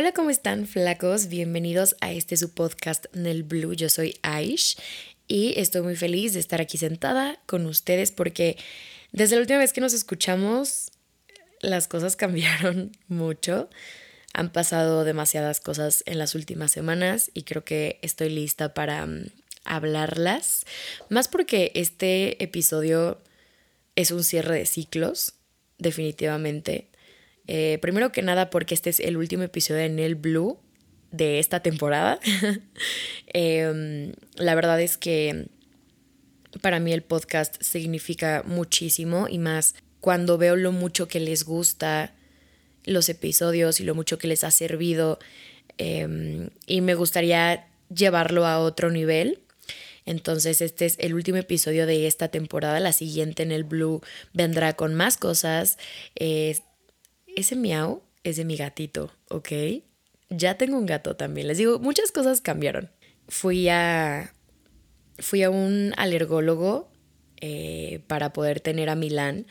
Hola, ¿cómo están flacos? Bienvenidos a este su podcast Nel Blue. Yo soy Aish y estoy muy feliz de estar aquí sentada con ustedes porque desde la última vez que nos escuchamos las cosas cambiaron mucho. Han pasado demasiadas cosas en las últimas semanas y creo que estoy lista para um, hablarlas. Más porque este episodio es un cierre de ciclos, definitivamente. Eh, primero que nada porque este es el último episodio de Nel Blue de esta temporada. Em, la verdad es que para mí el podcast significa muchísimo y más cuando veo lo mucho que les gusta los episodios y lo mucho que les ha servido em, y me gustaría llevarlo a otro nivel. Entonces este es el último episodio de esta temporada. La siguiente en el Blue vendrá con más cosas. Ese miau es de mi gatito, ¿ok? Ya tengo un gato también. Les digo, muchas cosas cambiaron. Fui a, fui a un alergólogo eh, para poder tener a Milán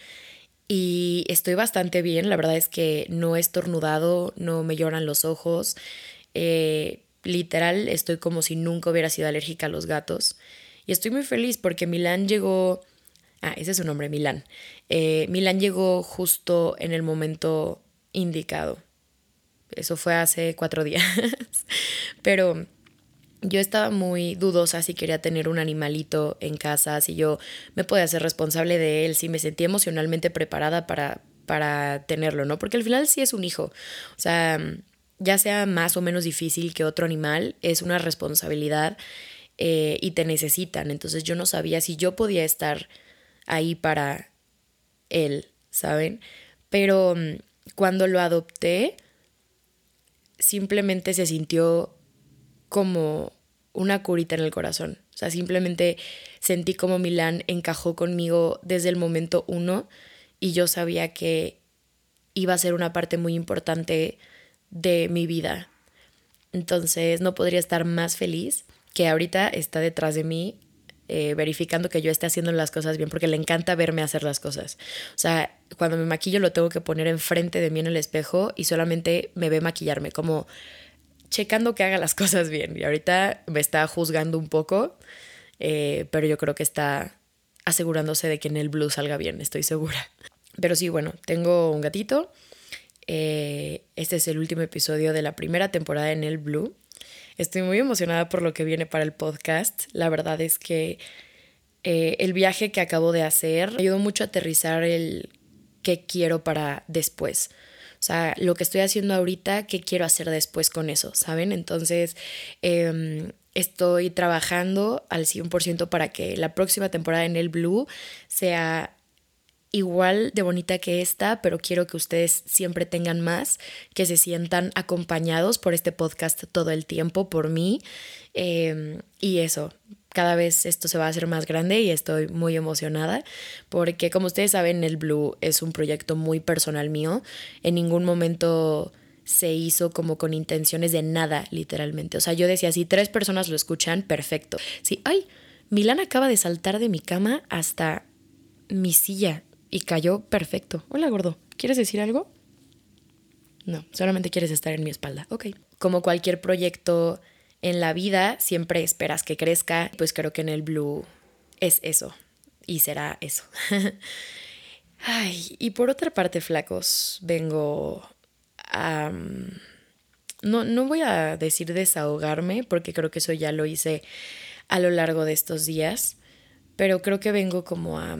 y estoy bastante bien. La verdad es que no he estornudado, no me lloran los ojos. Eh, literal, estoy como si nunca hubiera sido alérgica a los gatos. Y estoy muy feliz porque Milán llegó. Ah, ese es su nombre, Milán. Eh, Milán llegó justo en el momento indicado. Eso fue hace cuatro días. Pero yo estaba muy dudosa si quería tener un animalito en casa, si yo me podía hacer responsable de él, si me sentía emocionalmente preparada para, para tenerlo, ¿no? Porque al final sí es un hijo. O sea, ya sea más o menos difícil que otro animal, es una responsabilidad eh, y te necesitan. Entonces yo no sabía si yo podía estar ahí para él, ¿saben? Pero mm, cuando lo adopté, simplemente se sintió como una curita en el corazón. O sea, simplemente sentí como Milán encajó conmigo desde el momento uno y yo sabía que iba a ser una parte muy importante de mi vida. Entonces no podría estar más feliz que ahorita está detrás de mí eh, verificando que yo esté haciendo las cosas bien porque le encanta verme hacer las cosas. O sea, cuando me maquillo lo tengo que poner enfrente de mí en el espejo y solamente me ve maquillarme como checando que haga las cosas bien. Y ahorita me está juzgando un poco, eh, pero yo creo que está asegurándose de que en el blue salga bien, estoy segura. Pero sí, bueno, tengo un gatito. Eh, este es el último episodio de la primera temporada en el blue. Estoy muy emocionada por lo que viene para el podcast. La verdad es que eh, el viaje que acabo de hacer me ayudó mucho a aterrizar el qué quiero para después. O sea, lo que estoy haciendo ahorita, ¿qué quiero hacer después con eso? ¿Saben? Entonces, em, estoy trabajando al 100% para que la próxima temporada en el Blue sea igual de bonita que esta, pero quiero que ustedes siempre tengan más, que se sientan acompañados por este podcast todo el tiempo, por mí. Em, y eso, cada vez esto se va a hacer más grande y estoy muy emocionada porque como ustedes saben el Blue es un proyecto muy personal mío. En ningún momento se hizo como con intenciones de nada, literalmente. O sea, yo decía, si tres personas lo escuchan, perfecto. Sí, ay, Milán acaba de saltar de mi cama hasta mi silla y cayó perfecto. Hola, gordo, ¿quieres decir algo? No, solamente quieres estar en mi espalda. Ok. Como cualquier proyecto en la vida siempre esperas que crezca, pues creo que en el blue es eso y será eso. Ay, y por otra parte, flacos, vengo a... No, no voy a decir desahogarme, porque creo que eso ya lo hice a lo largo de estos días, pero creo que vengo como a, a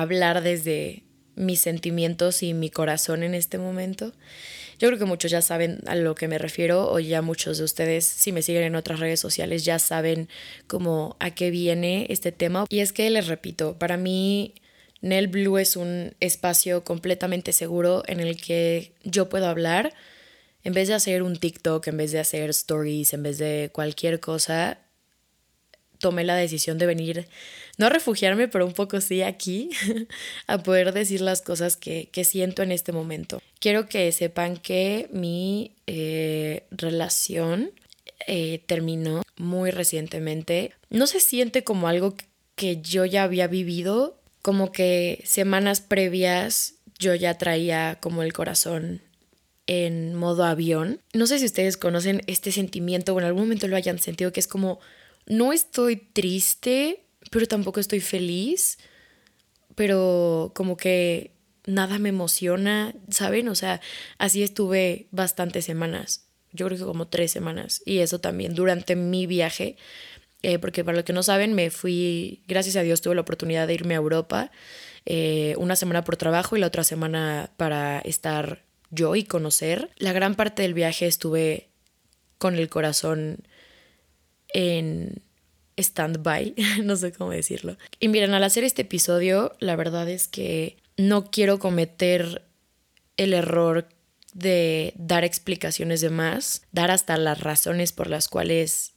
hablar desde mis sentimientos y mi corazón en este momento. Yo creo que muchos ya saben a lo que me refiero o ya muchos de ustedes, si me siguen en otras redes sociales, ya saben cómo a qué viene este tema. Y es que les repito, para mí Nel Blue es un espacio completamente seguro en el que yo puedo hablar. En vez de hacer un TikTok, en vez de hacer stories, en vez de cualquier cosa, tomé la decisión de venir, no a refugiarme, pero un poco sí aquí, a poder decir las cosas que, siento en este momento. Quiero que sepan que mi eh, relación eh, terminó muy recientemente. No se siente como algo que yo ya había vivido, como que semanas previas yo ya traía como el corazón en modo avión. No sé si ustedes conocen este sentimiento o en algún momento lo hayan sentido, que es como, no estoy triste, pero tampoco estoy feliz, pero como que nada me emociona, ¿saben? O sea, así estuve bastantes semanas, yo creo que como tres semanas, y eso también durante mi viaje, eh, porque para los que no saben, me fui, gracias a Dios tuve la oportunidad de irme a Europa eh, una semana por trabajo y la otra semana para estar yo y conocer. La gran parte del viaje estuve con el corazón en stand-by, no sé cómo decirlo. Y miren, al hacer este episodio, la verdad es que no quiero cometer el error de dar explicaciones de más, dar hasta las razones por las cuales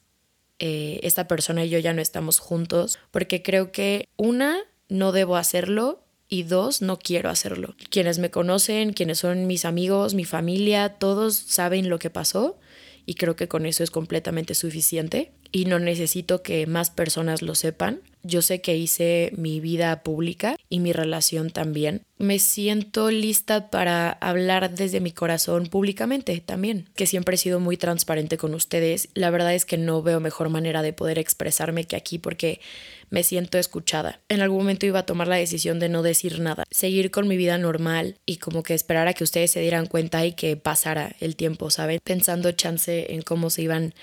eh, esta persona y yo ya no estamos juntos, porque creo que una, no debo hacerlo y dos, no quiero hacerlo. Quienes me conocen, quienes son mis amigos, mi familia, todos saben lo que pasó y creo que con eso es completamente suficiente y no necesito que más personas lo sepan. Yo sé que hice mi vida pública y mi relación también. Me siento lista para hablar desde mi corazón públicamente también, que siempre he sido muy transparente con ustedes. La verdad es que no veo mejor manera de poder expresarme que aquí porque me siento escuchada. En algún momento iba a tomar la decisión de no decir nada, seguir con mi vida normal y como que esperar a que ustedes se dieran cuenta y que pasara el tiempo, ¿saben? Pensando chance en cómo se iban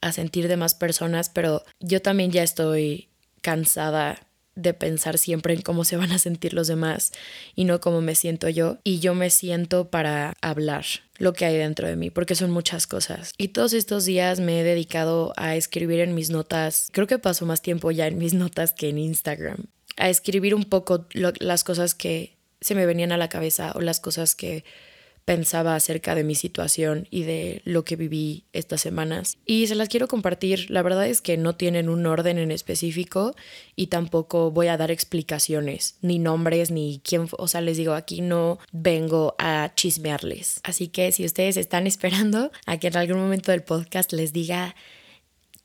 a sentir de más personas, pero yo también ya estoy cansada de pensar siempre en cómo se van a sentir los demás y no cómo me siento yo. Y yo me siento para hablar lo que hay dentro de mí, porque son muchas cosas. Y todos estos días me he dedicado a escribir en mis notas, creo que paso más tiempo ya en mis notas que en Instagram, a escribir un poco las cosas que se me venían a la cabeza o las cosas que pensaba acerca de mi situación y de lo que viví estas semanas. Y se las quiero compartir. La verdad es que no tienen un orden en específico y tampoco voy a dar explicaciones, ni nombres, ni quién. O sea, les digo, aquí no vengo a chismearles. Así que si ustedes están esperando a que en algún momento del podcast les diga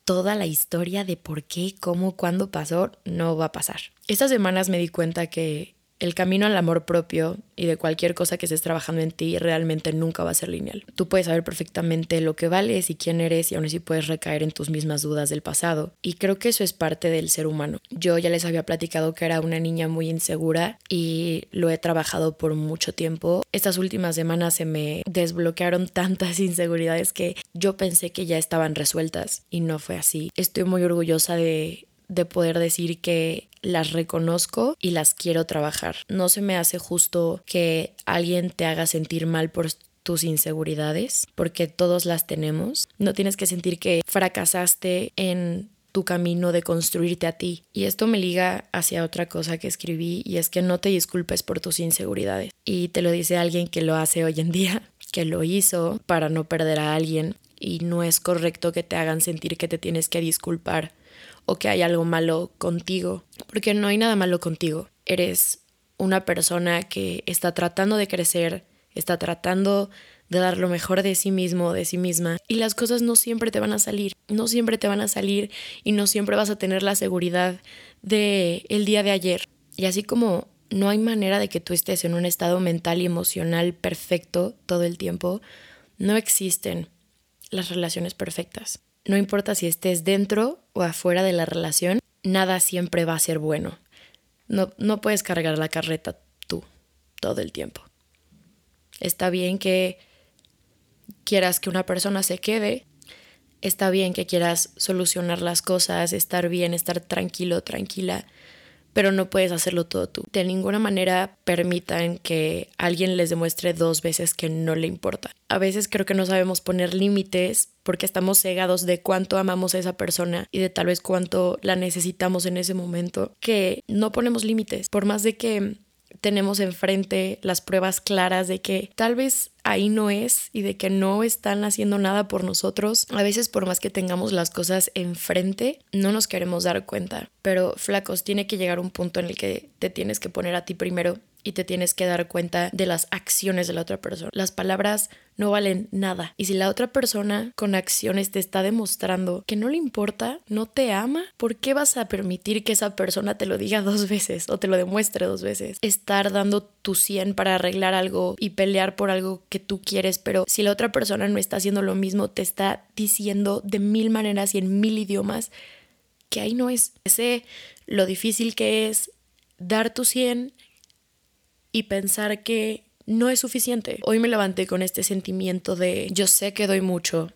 toda la historia de por qué, cómo, cuándo pasó, no va a pasar. Estas semanas me di cuenta que el camino al amor propio y de cualquier cosa que estés trabajando en ti realmente nunca va a ser lineal. Tú puedes saber perfectamente lo que vales y quién eres y aún así puedes recaer en tus mismas dudas del pasado. Y creo que eso es parte del ser humano. Yo ya les había platicado que era una niña muy insegura y lo he trabajado por mucho tiempo. Estas últimas semanas se me desbloquearon tantas inseguridades que yo pensé que ya estaban resueltas y no fue así. Estoy muy orgullosa de de poder decir que las reconozco y las quiero trabajar. No se me hace justo que alguien te haga sentir mal por tus inseguridades, porque todos las tenemos. No tienes que sentir que fracasaste en tu camino de construirte a ti. Y esto me liga hacia otra cosa que escribí y es que no te disculpes por tus inseguridades. Y te lo dice alguien que lo hace hoy en día, que lo hizo para no perder a alguien y no es correcto que te hagan sentir que te tienes que disculpar o que hay algo malo contigo, porque no hay nada malo contigo. Eres una persona que está tratando de crecer, está tratando de dar lo mejor de sí mismo, de sí misma, y las cosas no siempre te van a salir, no siempre te van a salir y no siempre vas a tener la seguridad de el día de ayer. Y así como no hay manera de que tú estés en un estado mental y emocional perfecto todo el tiempo, no existen las relaciones perfectas. No importa si estés dentro o afuera de la relación, nada siempre va a ser bueno. No, no puedes cargar la carreta tú todo el tiempo. Está bien que quieras que una persona se quede, está bien que quieras solucionar las cosas, estar bien, estar tranquilo, tranquila, pero no puedes hacerlo todo tú. De ninguna manera permitan que alguien les demuestre dos veces que no le importa. A veces creo que no sabemos poner límites porque estamos cegados de cuánto amamos a esa persona y de tal vez cuánto la necesitamos en ese momento, que no ponemos límites. Por más de que tenemos enfrente las pruebas claras de que tal vez ahí no es y de que no están haciendo nada por nosotros. A veces por más que tengamos las cosas enfrente, no nos queremos dar cuenta. Pero flacos, tiene que llegar un punto en el que te tienes que poner a ti primero y te tienes que dar cuenta de las acciones de la otra persona. Las palabras no valen nada. Y si la otra persona con acciones te está demostrando que no le importa, no te ama, ¿por qué vas a permitir que esa persona te lo diga dos veces o te lo demuestre dos veces? Estar dando tu 100 para arreglar algo y pelear por algo que tú quieres, pero si la otra persona no está haciendo lo mismo, te está diciendo de mil maneras y en mil idiomas que ahí no es. Sé lo difícil que es dar tu 100 y pensar que no es suficiente. Hoy me levanté con este sentimiento de yo sé que doy mucho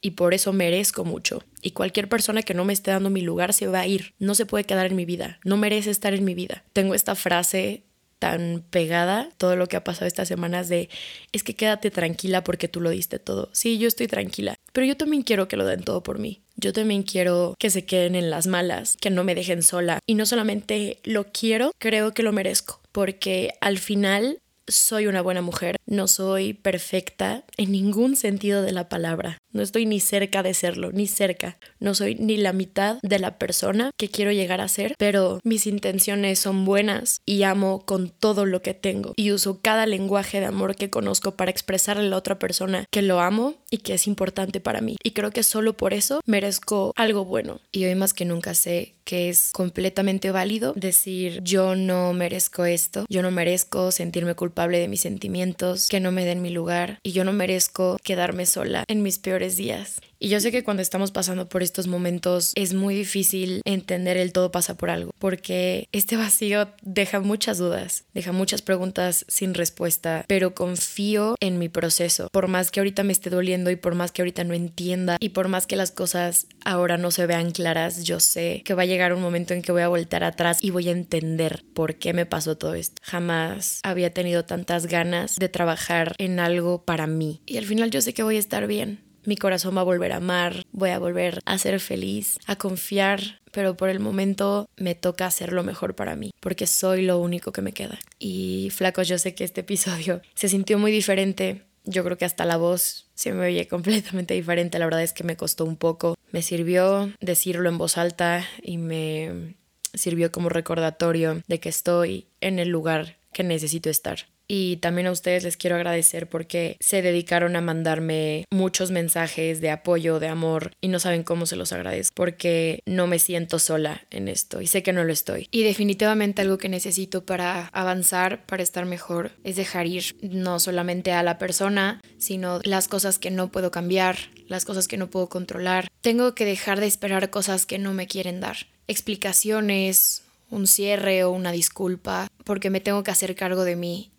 y por eso merezco mucho. Y cualquier persona que no me esté dando mi lugar se va a ir. No se puede quedar en mi vida. No merece estar en mi vida. Tengo esta frase tan pegada, todo lo que ha pasado estas semanas de es que quédate tranquila porque tú lo diste todo. Sí, yo estoy tranquila, pero yo también quiero que lo den todo por mí. Yo también quiero que se queden en las malas, que no me dejen sola. Y no solamente lo quiero, creo que lo merezco, porque al final soy una buena mujer, no soy perfecta en ningún sentido de la palabra. No estoy ni cerca de serlo, ni cerca. No soy ni la mitad de la persona que quiero llegar a ser, pero mis intenciones son buenas y amo con todo lo que tengo y uso cada lenguaje de amor que conozco para expresarle a la otra persona que lo amo y que es importante para mí. Y creo que solo por eso merezco algo bueno. Y hoy más que nunca sé que es completamente válido decir yo no merezco esto, yo no merezco sentirme culpable de mis sentimientos, que no me den mi lugar y yo no merezco quedarme sola en mis peores días. Y yo sé que cuando estamos pasando por estos momentos es muy difícil entender el todo pasa por algo, porque este vacío deja muchas dudas, deja muchas preguntas sin respuesta, pero confío en mi proceso. Por más que ahorita me esté doliendo y por más que ahorita no entienda y por más que las cosas ahora no se vean claras, yo sé que va a llegar un momento en que voy a voltar atrás y voy a entender por qué me pasó todo esto. Jamás había tenido tantas ganas de trabajar en algo para mí y al final yo sé que voy a estar bien mi corazón va a volver a amar, voy a volver a ser feliz, a confiar, pero por el momento me toca hacer lo mejor para mí, porque soy lo único que me queda. Y flacos, yo sé que este episodio se sintió muy diferente. Yo creo que hasta la voz se me oye completamente diferente. La verdad es que me costó un poco. Me sirvió decirlo en voz alta y me sirvió como recordatorio de que estoy en el lugar que necesito estar. Y también a ustedes les quiero agradecer porque se dedicaron a mandarme muchos mensajes de apoyo, de amor y no saben cómo se los agradezco porque no me siento sola en esto y sé que no lo estoy. Y definitivamente algo que necesito para avanzar, para estar mejor, es dejar ir no solamente a la persona, sino las cosas que no puedo cambiar, las cosas que no puedo controlar. Tengo que dejar de esperar cosas que no me quieren dar. Explicaciones, un cierre o una disculpa, porque me tengo que hacer cargo de mí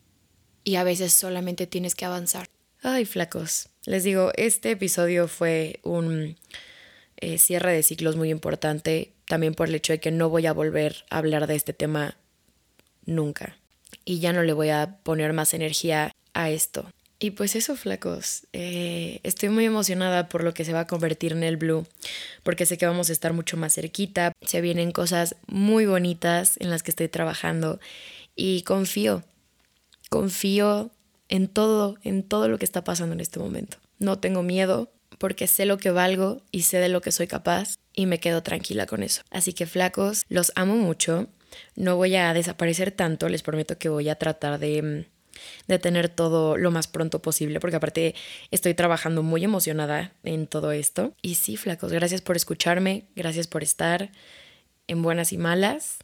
y a veces solamente tienes que avanzar. Ay, flacos. Les digo, este episodio fue un eh, cierre de ciclos muy importante, también por el hecho de que no voy a volver a hablar de este tema nunca. Y ya no le voy a poner más energía a esto. Y pues eso, flacos. Eh, estoy muy emocionada por lo que se va a convertir en el Blue, porque sé que vamos a estar mucho más cerquita. Se vienen cosas muy bonitas en las que estoy trabajando y confío, confío en todo, en todo lo que está pasando en este momento. No tengo miedo porque sé lo que valgo y sé de lo que soy capaz y me quedo tranquila con eso. Así que flacos, los amo mucho. No voy a desaparecer tanto, les prometo que voy a tratar de, de tener todo lo más pronto posible, porque aparte estoy trabajando muy emocionada en todo esto. Y sí, flacos, gracias por escucharme, gracias por estar en buenas y malas.